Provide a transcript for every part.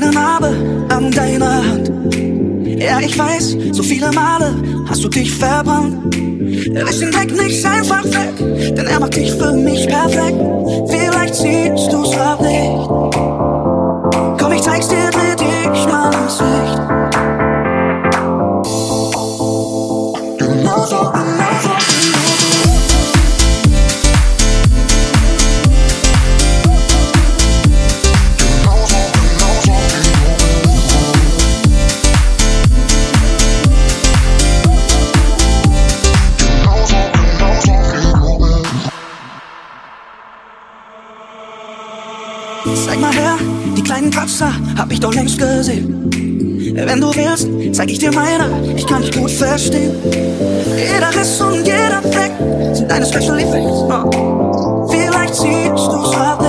kleine Narbe an deiner Hand. Ja, ich weiß, so viele Male hast du dich verbrannt. Wisch den Dreck nicht einfach weg, denn er macht dich für mich perfekt. Vielleicht siehst du's auch nicht. Komm, ich zeig's dir, dreh dich mal ins Licht. Wenn du willst, zeig ich dir meine, ich kann dich gut verstehen. Jeder Riss und jeder Fleck sind deine Special Effects. Oh. Vielleicht siehst du's auch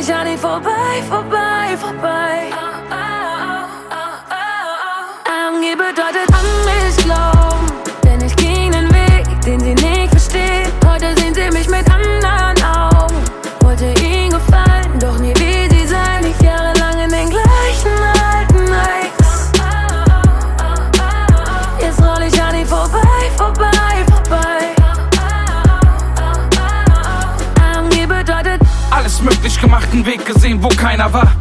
Wij zijn hier voorbij, voorbij, voorbij. Einen Weg gesehen, wo keiner war.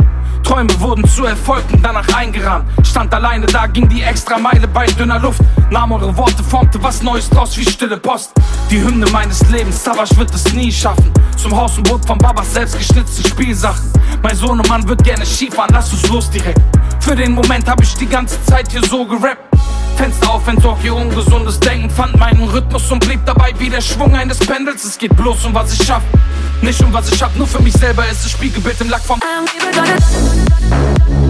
Träume wurden zu Erfolgen, danach eingerahmt. Stand alleine da, ging die extra Meile bei dünner Luft. Nahm eure Worte, formte was Neues draus wie stille Post. Die Hymne meines Lebens, Savage wird es nie schaffen. Zum Haus und Boot von Babas selbst geschnitzte Spielsachen. Mein Sohn und Mann wird gerne Skifahren, lass uns los direkt. Für den Moment hab ich die ganze Zeit hier so gerappt. Fenster auf, entsorg ihr ungesundes Denken, fand meinen Rhythmus und blieb dabei wie der Schwung eines Pendels. Es geht bloß um was ich schaff, nicht um was ich hab, nur für mich selber ist es Spiegelbild im Lack vom Angeblich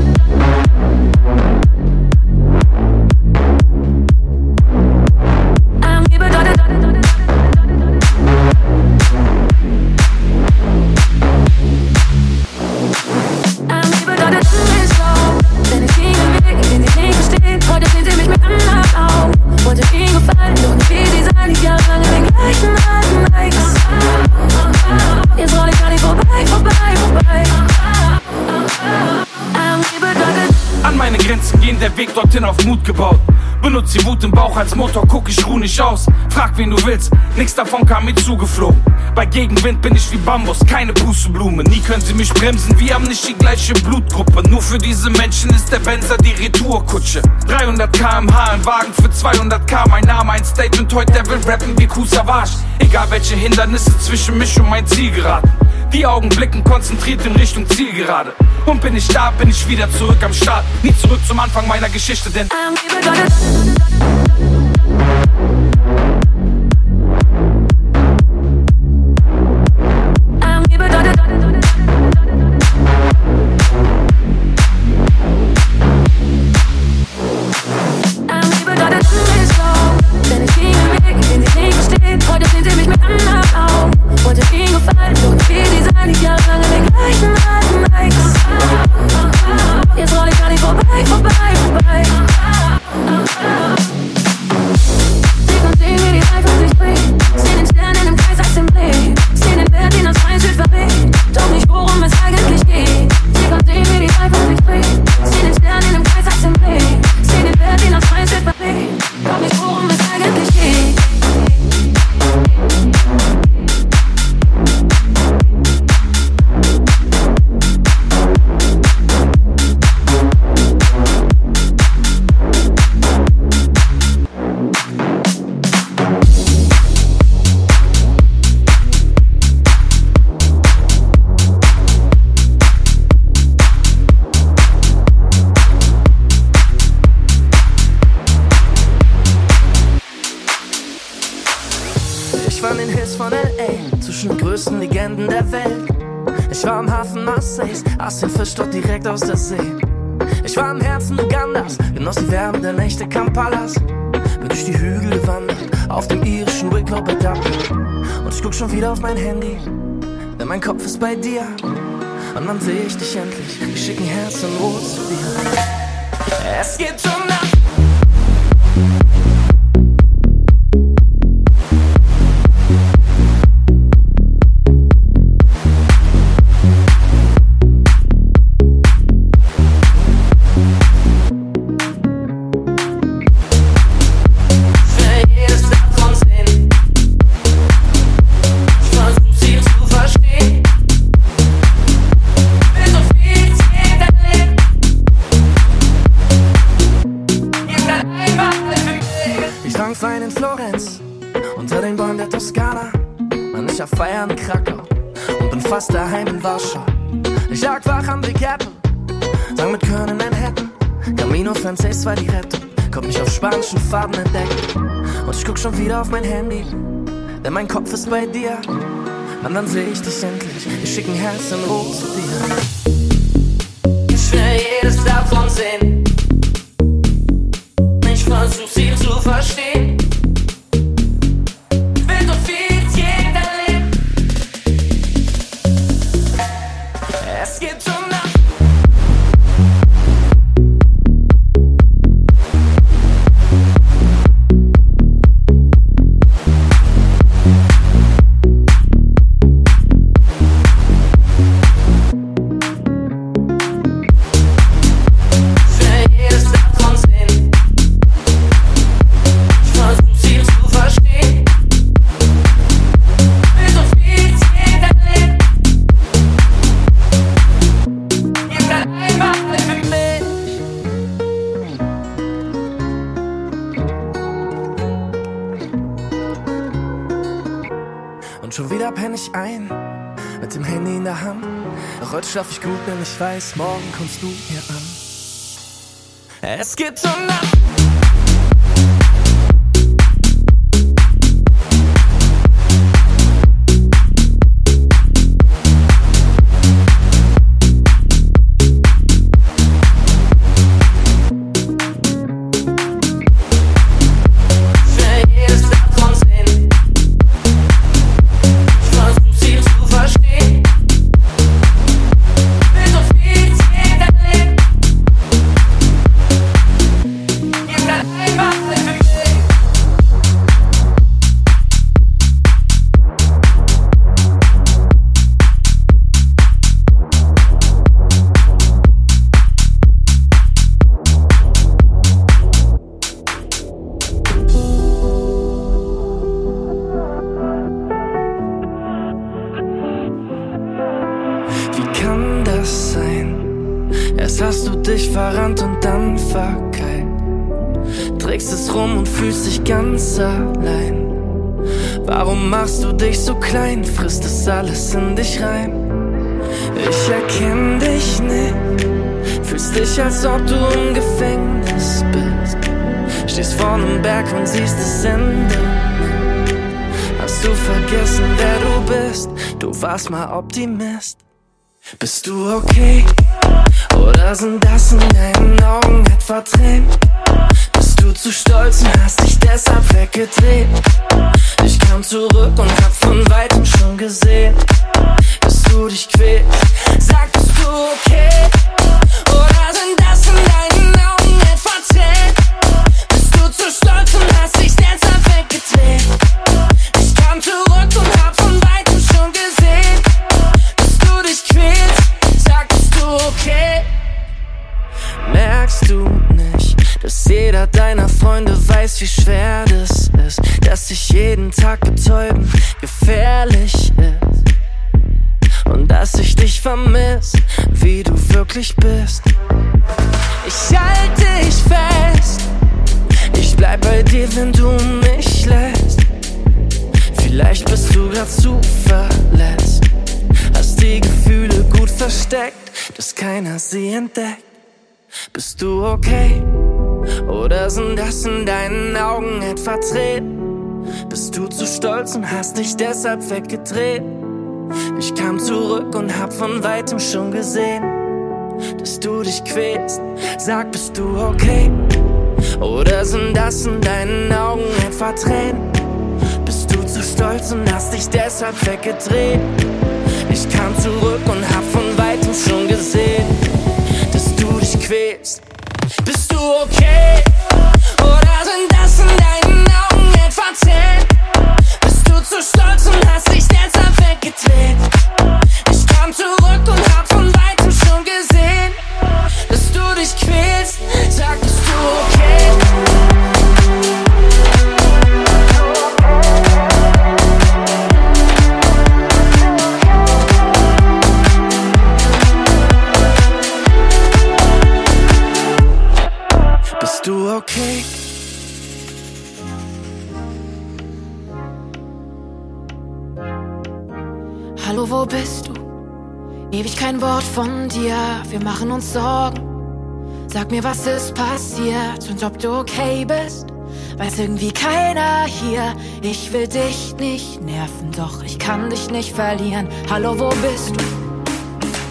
Mut gebaut. Benutz die Wut im Bauch als Motor, guck ich ruh nicht aus. Frag wen du willst, nix davon kam mir zugeflogen. Bei Gegenwind bin ich wie Bambus, keine Pusteblume. Nie können sie mich bremsen, wir haben nicht die gleiche Blutgruppe. Nur für diese Menschen ist der Benzer die Retourkutsche. 300 km/h im Wagen für 200k. Mein Name ein Statement, heute der will rappen wie Kusavage. Egal welche Hindernisse zwischen mich und mein Ziel geraten. Die Augen blicken konzentriert in Richtung Zielgerade. Und bin ich da, bin ich wieder zurück am Start. Nie zurück zum Anfang meiner Geschichte, denn Angeblich bei dir. Und dann seh ich dich endlich, bei dir. Und dann seh ich dich endlich, ich schick ein Herz in Rot zu dir. Ich weiß, morgen kommst du hier an. Es geht um Nacht. alles in dich rein. Ich erkenn dich nicht, fühlst dich, als ob du im Gefängnis bist. Stehst vor einem Berg und siehst das Ende. Hast du vergessen, wer du bist? Du warst mal Optimist. Bist du okay? Oder sind das in deinen Augen etwa Tränen? Bist du zu stolz und hast dich deshalb weggedreht? Ich kam zurück und hab von weitem schon gesehen, dass du dich quälst. Sagst du okay? Oder sind das in deinen Augen etwa Tränen? Bist du zu stolz und hast dich deshalb weggedreht? Ich kam zurück und hab von weitem schon gesehen, dass du dich quälst. Sagst du okay? Merkst du dass jeder deiner Freunde weiß, wie schwer das ist, dass sich jeden Tag betäuben gefährlich ist und dass ich dich vermiss, wie du wirklich bist. Ich halte dich fest, ich bleib bei dir, wenn du mich lässt. Vielleicht bist du grad zu verletzt, hast die Gefühle gut versteckt, dass keiner sie entdeckt. Bist du okay? Oder sind das in deinen Augen etwa Tränen? Bist du zu stolz und hast dich deshalb weggedreht? Ich kam zurück und hab von weitem schon gesehen, dass du dich quälst. Sag, bist du okay? Oder sind das in deinen Augen etwa Tränen? Bist du zu stolz und hast dich deshalb weggedreht? Ich kam zurück und hab von weitem schon gesehen, dass du dich quälst. Bist du okay? Oder sind das in deinen Augen etwa Tränen? Kein Wort von dir, wir machen uns Sorgen. Sag mir, was ist passiert und ob du okay bist. Weiß irgendwie keiner hier, ich will dich nicht nerven, doch ich kann dich nicht verlieren. Hallo, wo bist du?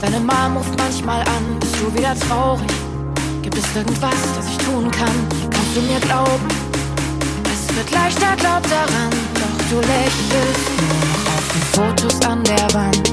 Deine Mom ruft manchmal an, bist du wieder traurig? Gibt es irgendwas, das ich tun kann? Kannst du mir glauben? Es wird leichter, glaub daran, doch du lächelst nur noch auf den Fotos an der Wand.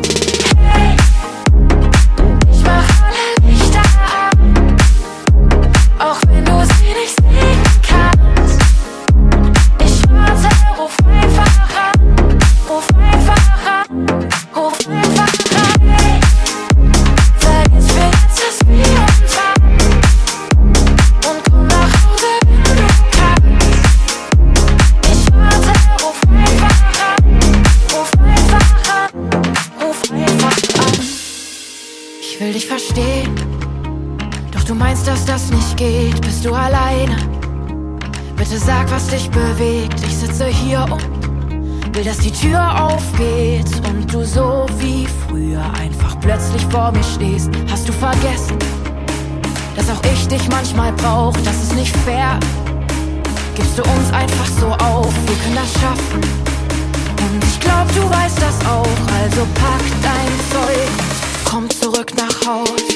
Bitte sag, was dich bewegt. Ich sitze hier und will, dass die Tür aufgeht und du so wie früher einfach plötzlich vor mir stehst. Hast du vergessen, dass auch ich dich manchmal brauch? Das ist nicht fair. Gibst du uns einfach so auf? Wir können das schaffen. Und ich glaub, du weißt das auch. Also pack dein Zeug, komm zurück nach Haus.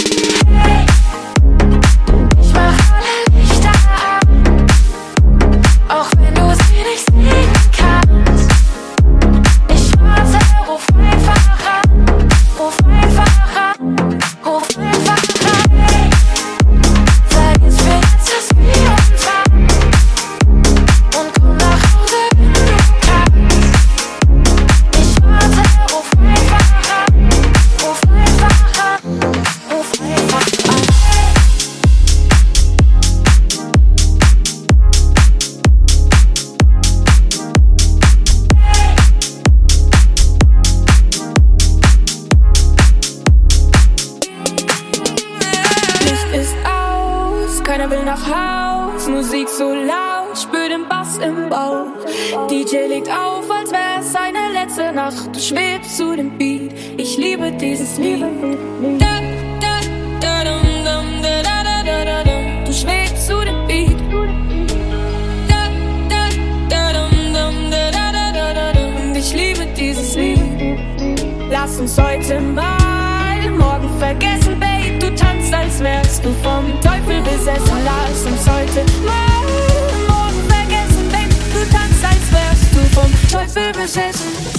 DJ legt auf, als wär's seine letzte Nacht. Du schwebst zu dem Beat, ich liebe dieses Lied. Da, da, da, dum, dum, da, da, da, da, da. Du schwebst zu dem Beat. Da, da, da, dum, dum, da, da, da, da, da, dum. Ich liebe dieses Lied. Lass uns heute mal morgen vergessen, Babe. Du tanzt, als wärst du vom Teufel besessen. Lass uns heute mal morgen vergessen, Babe. Du tanzt, als wärst du vom Teufel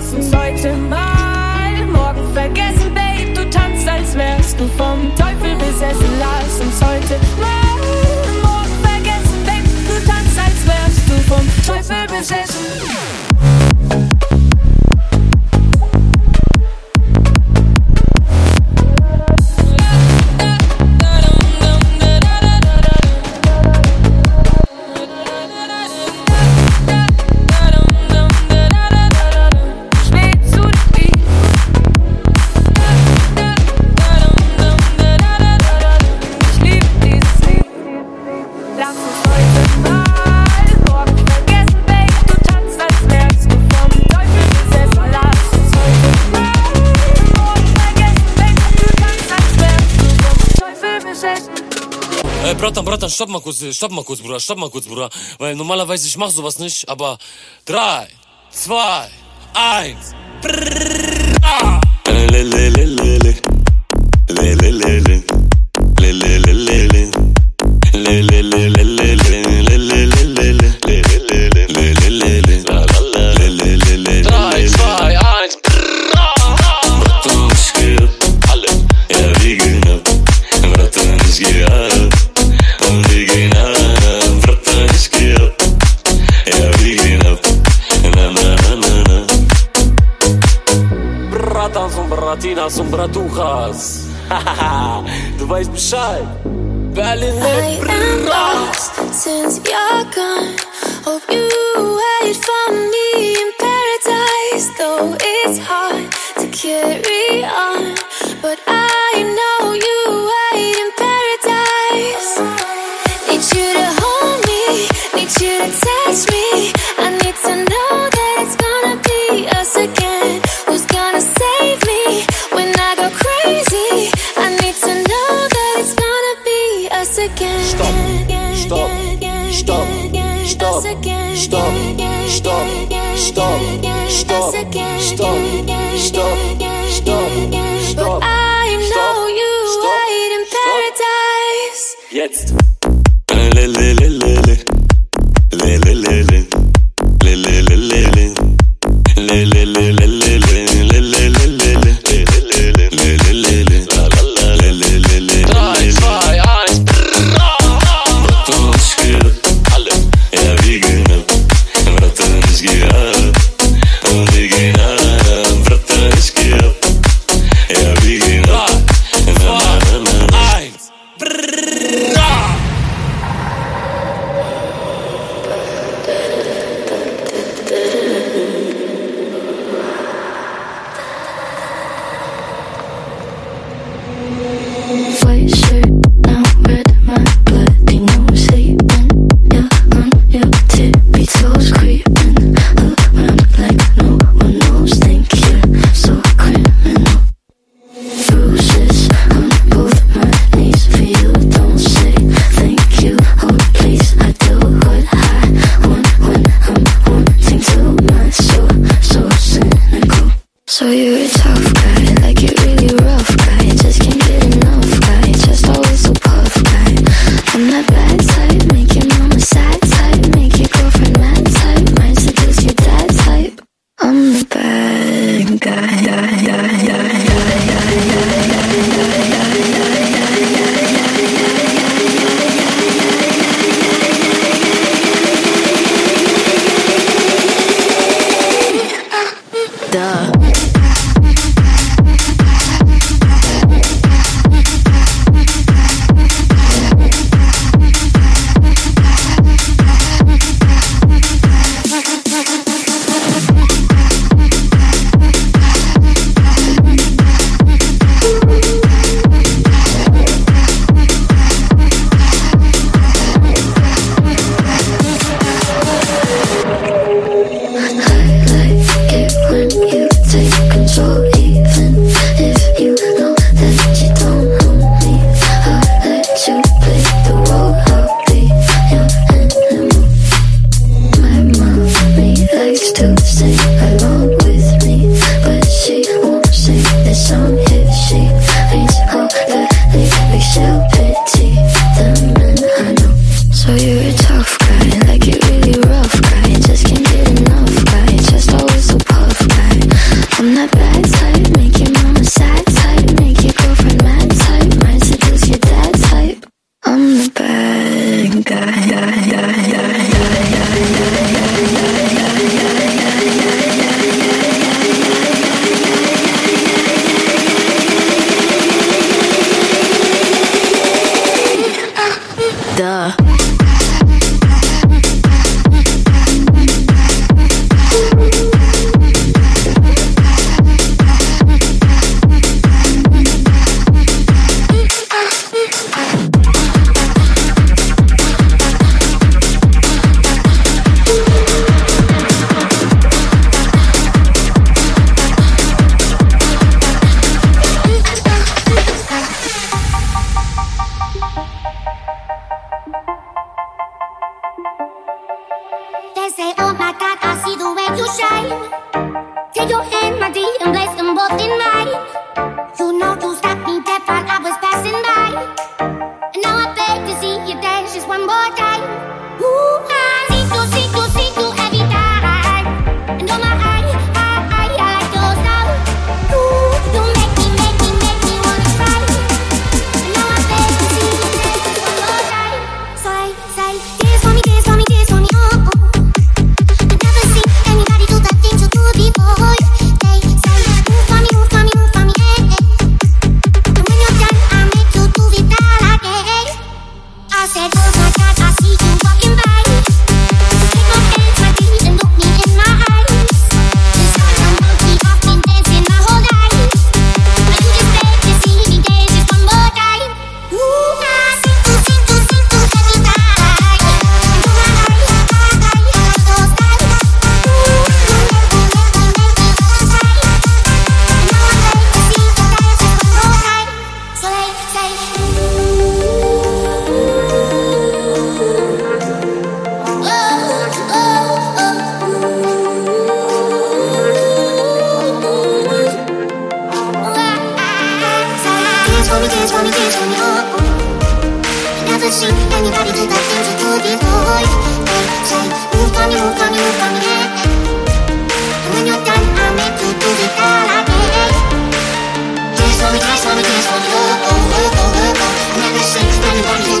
lass uns heute mal morgen vergessen, Babe. Du tanzt, als wärst du vom Teufel besessen. Lass uns heute mal morgen vergessen, Babe. Du tanzt, als wärst du vom Teufel besessen. Stopp mal kurz, stopp mal kurz, Bruder, stopp mal kurz, Bruder. Weil normalerweise ich mach sowas nicht, aber drei, zwei, eins. Yeah. Maratinas und Bratuchas. du weißt Bescheid. Berlin mit lost since you're gone. Hope you wait for me in paradise. Though it's hard to carry on, but I know you. stop, stop, stop, stop, stop. I know you wait in paradise. Jetzt. duh. for me, dance for me, dance for me, oh, oh. He doesn't see anybody that I seems to be void. They say, move for me, move for me, move for me, yeah. And when you're done, I make you do it all again. Dance for me, dance for me, dance for me, oh, oh, oh, oh, oh, oh. I never see anybody who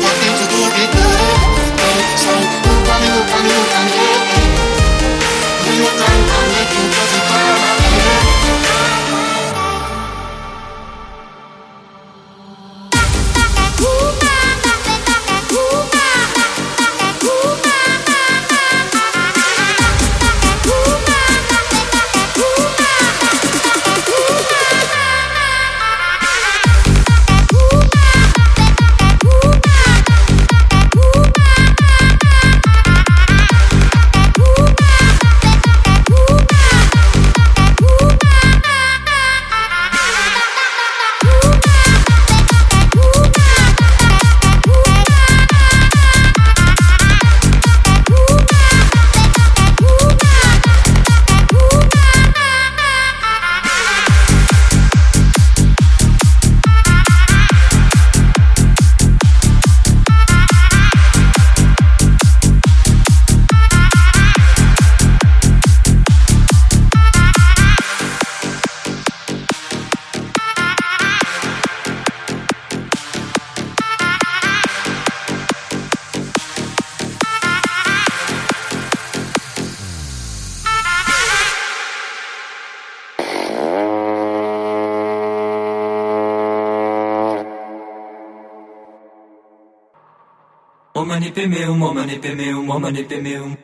Omanipemeum, omanipemeum, omanipemeum.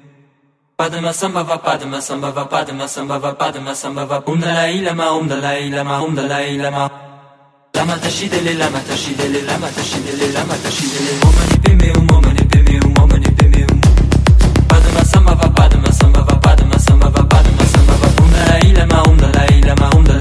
Padma sambhava, padma sambhava, padma sambhava, padma sambhava. Om Dalai Lama, Om Dalai Lama, Om Dalai Lama. Lama tashidele, lama tashidele, lama tashidele, lama tashidele. Omanipemeum, omanipemeum, omanipemeum. Padma sambhava, padma sambhava, padma sambhava, padma sambhava. Om Dalai Lama, Om Dalai Lama, Om Dalai.